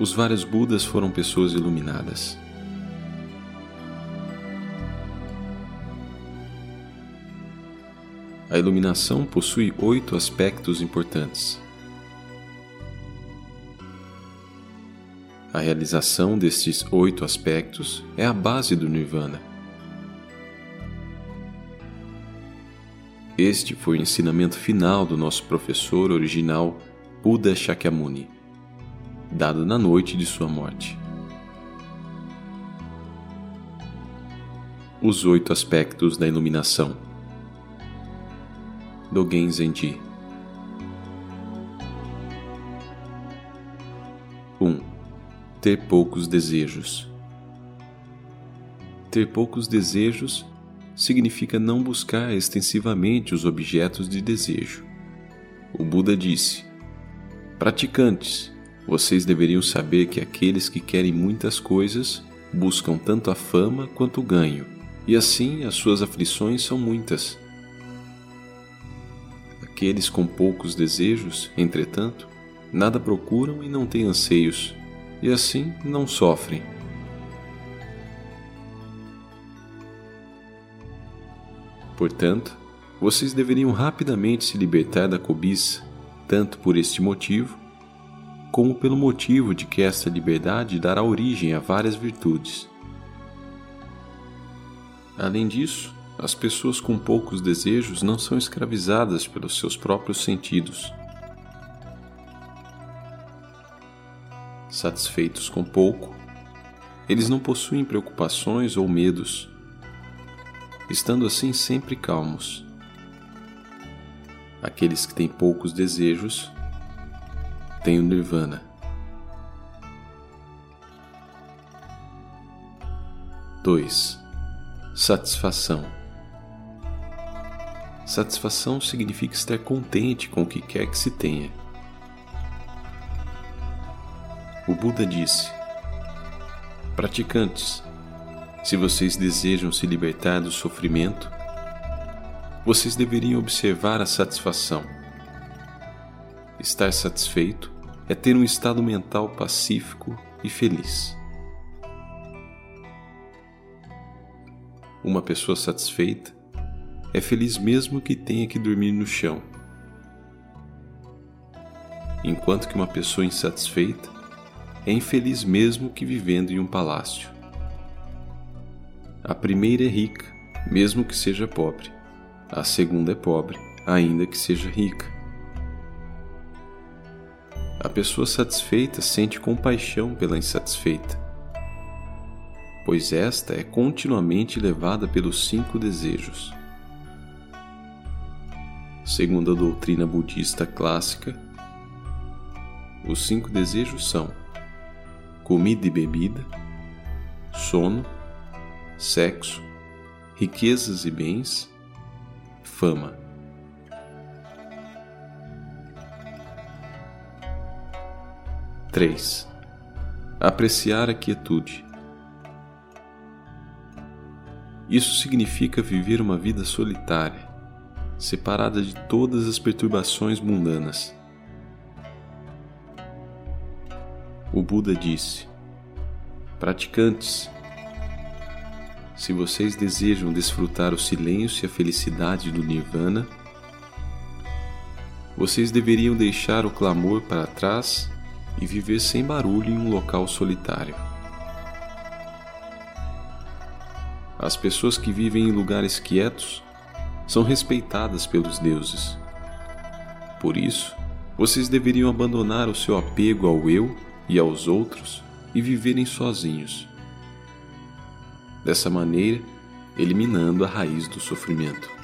os vários Budas foram pessoas iluminadas. A iluminação possui oito aspectos importantes. A realização destes oito aspectos é a base do Nirvana. Este foi o ensinamento final do nosso professor original, Buda Shakyamuni, dado na noite de sua morte. Os oito aspectos da iluminação. Dogen Zenji 1. Um, ter poucos desejos. Ter poucos desejos significa não buscar extensivamente os objetos de desejo. O Buda disse: Praticantes, vocês deveriam saber que aqueles que querem muitas coisas buscam tanto a fama quanto o ganho, e assim as suas aflições são muitas. Aqueles com poucos desejos, entretanto, nada procuram e não têm anseios, e assim não sofrem. Portanto, vocês deveriam rapidamente se libertar da cobiça, tanto por este motivo, como pelo motivo de que esta liberdade dará origem a várias virtudes. Além disso, as pessoas com poucos desejos não são escravizadas pelos seus próprios sentidos. Satisfeitos com pouco, eles não possuem preocupações ou medos estando assim sempre calmos. Aqueles que têm poucos desejos têm o nirvana. Dois, satisfação. Satisfação significa estar contente com o que quer que se tenha. O Buda disse: Praticantes, se vocês desejam se libertar do sofrimento, vocês deveriam observar a satisfação. Estar satisfeito é ter um estado mental pacífico e feliz. Uma pessoa satisfeita é feliz mesmo que tenha que dormir no chão. Enquanto que uma pessoa insatisfeita é infeliz mesmo que vivendo em um palácio. A primeira é rica, mesmo que seja pobre. A segunda é pobre, ainda que seja rica. A pessoa satisfeita sente compaixão pela insatisfeita, pois esta é continuamente levada pelos cinco desejos. Segundo a doutrina budista clássica, os cinco desejos são comida e bebida, sono, sexo, riquezas e bens, fama. Três. Apreciar a quietude. Isso significa viver uma vida solitária, separada de todas as perturbações mundanas. O Buda disse: Praticantes, se vocês desejam desfrutar o silêncio e a felicidade do Nirvana, vocês deveriam deixar o clamor para trás e viver sem barulho em um local solitário. As pessoas que vivem em lugares quietos são respeitadas pelos deuses. Por isso, vocês deveriam abandonar o seu apego ao eu e aos outros e viverem sozinhos dessa maneira eliminando a raiz do sofrimento.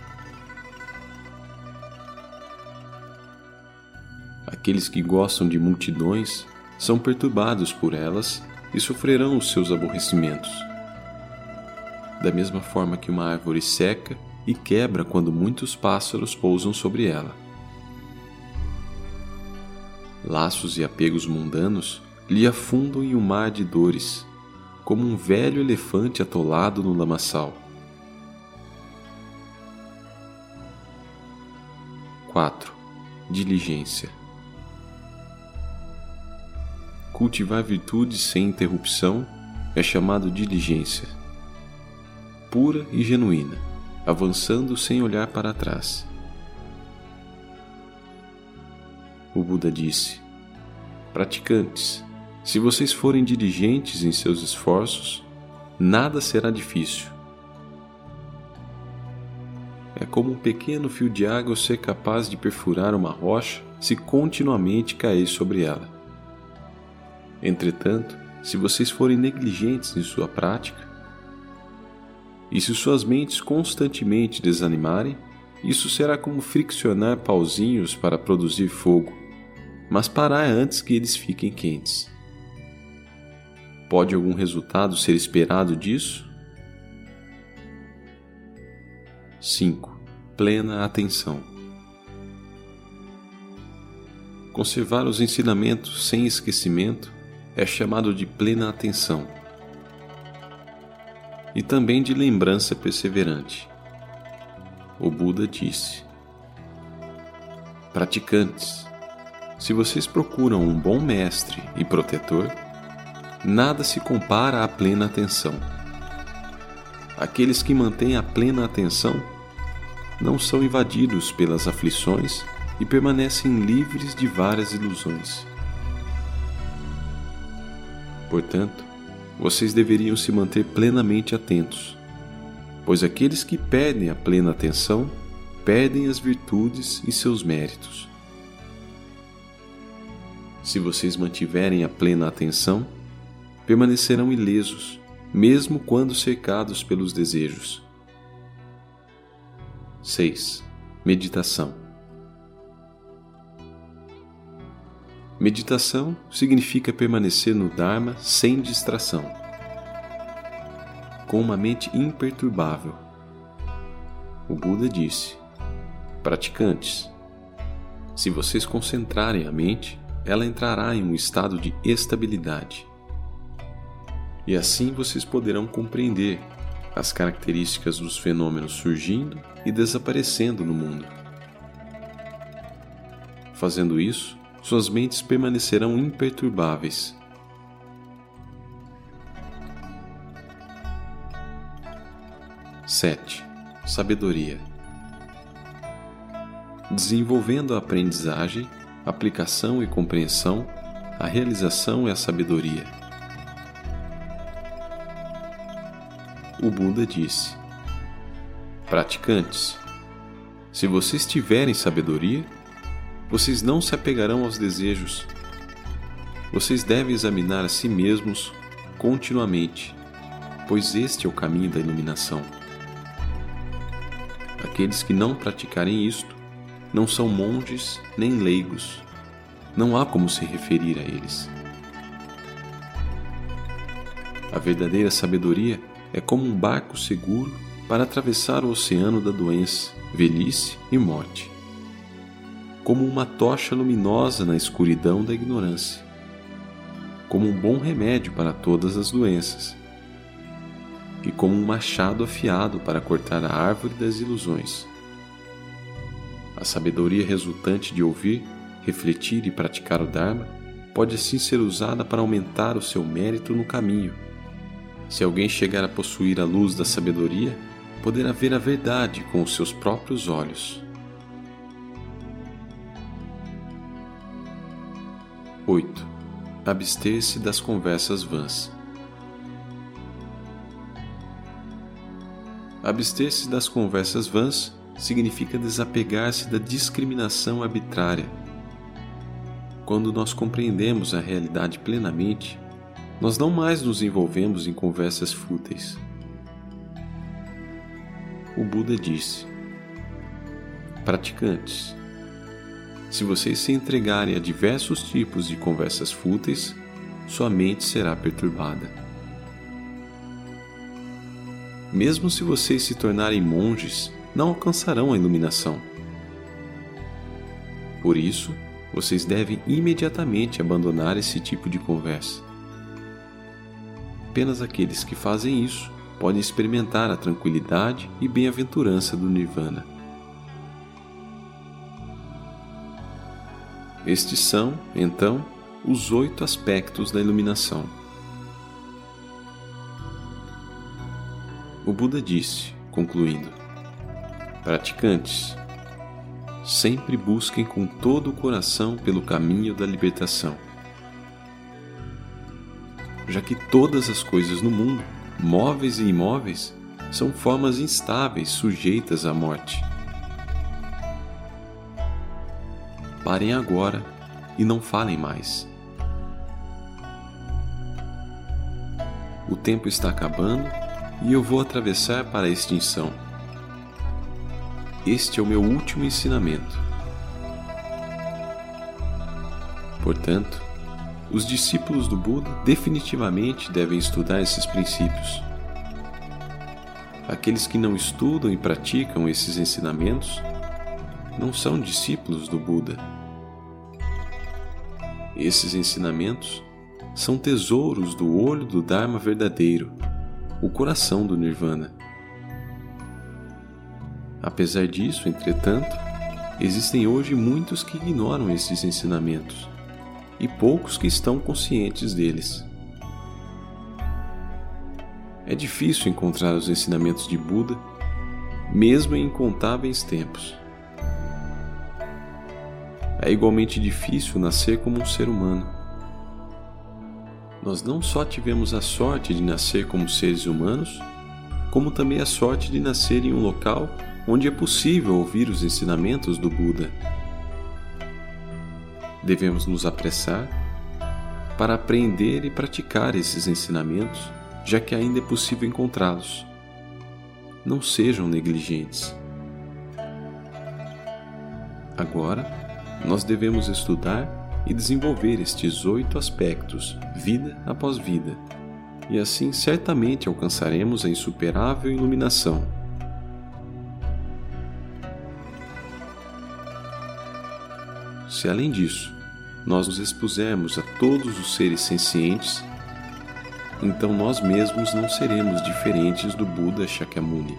Aqueles que gostam de multidões são perturbados por elas e sofrerão os seus aborrecimentos. Da mesma forma que uma árvore seca e quebra quando muitos pássaros pousam sobre ela. Laços e apegos mundanos lhe afundam em um mar de dores como um velho elefante atolado no lamaçal. 4. Diligência. Cultivar virtudes sem interrupção é chamado diligência, pura e genuína, avançando sem olhar para trás. O Buda disse: Praticantes, se vocês forem diligentes em seus esforços, nada será difícil. É como um pequeno fio de água ser capaz de perfurar uma rocha se continuamente cair sobre ela. Entretanto, se vocês forem negligentes em sua prática, e se suas mentes constantemente desanimarem, isso será como friccionar pauzinhos para produzir fogo, mas parar antes que eles fiquem quentes. Pode algum resultado ser esperado disso? 5. Plena atenção. Conservar os ensinamentos sem esquecimento é chamado de plena atenção e também de lembrança perseverante. O Buda disse: Praticantes, se vocês procuram um bom mestre e protetor, nada se compara à plena atenção. Aqueles que mantêm a plena atenção não são invadidos pelas aflições e permanecem livres de várias ilusões. Portanto, vocês deveriam se manter plenamente atentos, pois aqueles que perdem a plena atenção perdem as virtudes e seus méritos. Se vocês mantiverem a plena atenção, permanecerão ilesos, mesmo quando cercados pelos desejos. 6. Meditação Meditação significa permanecer no Dharma sem distração, com uma mente imperturbável. O Buda disse: Praticantes, se vocês concentrarem a mente, ela entrará em um estado de estabilidade e assim vocês poderão compreender as características dos fenômenos surgindo e desaparecendo no mundo. Fazendo isso, suas mentes permanecerão imperturbáveis. Sete, sabedoria. Desenvolvendo a aprendizagem, aplicação e compreensão, a realização é a sabedoria. o Buda disse: Praticantes, se vocês tiverem sabedoria, vocês não se apegarão aos desejos. Vocês devem examinar a si mesmos continuamente, pois este é o caminho da iluminação. Aqueles que não praticarem isto não são monges nem leigos. Não há como se referir a eles. A verdadeira sabedoria é como um barco seguro para atravessar o oceano da doença, velhice e morte. Como uma tocha luminosa na escuridão da ignorância. Como um bom remédio para todas as doenças. E como um machado afiado para cortar a árvore das ilusões. A sabedoria resultante de ouvir, refletir e praticar o Dharma pode assim ser usada para aumentar o seu mérito no caminho se alguém chegar a possuir a luz da sabedoria, poderá ver a verdade com os seus próprios olhos. 8. Abster-se das conversas vãs. Abster-se das conversas vãs significa desapegar-se da discriminação arbitrária. Quando nós compreendemos a realidade plenamente, nós não mais nos envolvemos em conversas fúteis. O Buda disse: Praticantes, se vocês se entregarem a diversos tipos de conversas fúteis, sua mente será perturbada. Mesmo se vocês se tornarem monges, não alcançarão a iluminação. Por isso, vocês devem imediatamente abandonar esse tipo de conversa apenas aqueles que fazem isso podem experimentar a tranquilidade e bem-aventurança do Nirvana. Estes são, então, os oito aspectos da iluminação. O Buda disse, concluindo: Praticantes, sempre busquem com todo o coração pelo caminho da libertação, já que todas as coisas no mundo, móveis e imóveis, são formas instáveis sujeitas à morte. Parem agora e não falem mais. O tempo está acabando e eu vou atravessar para a extinção. Este é o meu último ensinamento. Portanto, os discípulos do Buda definitivamente devem estudar esses princípios. Aqueles que não estudam e praticam esses ensinamentos não são discípulos do Buda. Esses ensinamentos são tesouros do olho do Dharma verdadeiro, o coração do Nirvana. Apesar disso, entretanto, existem hoje muitos que ignoram esses ensinamentos e poucos que estão conscientes deles. É difícil encontrar os ensinamentos de Buda, mesmo em incontáveis tempos. É igualmente difícil nascer como um ser humano. Nós não só tivemos a sorte de nascer como seres humanos, como também a sorte de nascer em um local onde é possível ouvir os ensinamentos do Buda. Devemos nos apressar para aprender e praticar esses ensinamentos já que ainda é possível encontrá-los. Não sejam negligentes. Agora, nós devemos estudar e desenvolver estes oito aspectos, vida após vida, e assim certamente alcançaremos a insuperável iluminação. Se além disso, nós nos expusermos a todos os seres sencientes então nós mesmos não seremos diferentes do Buda Shakyamuni.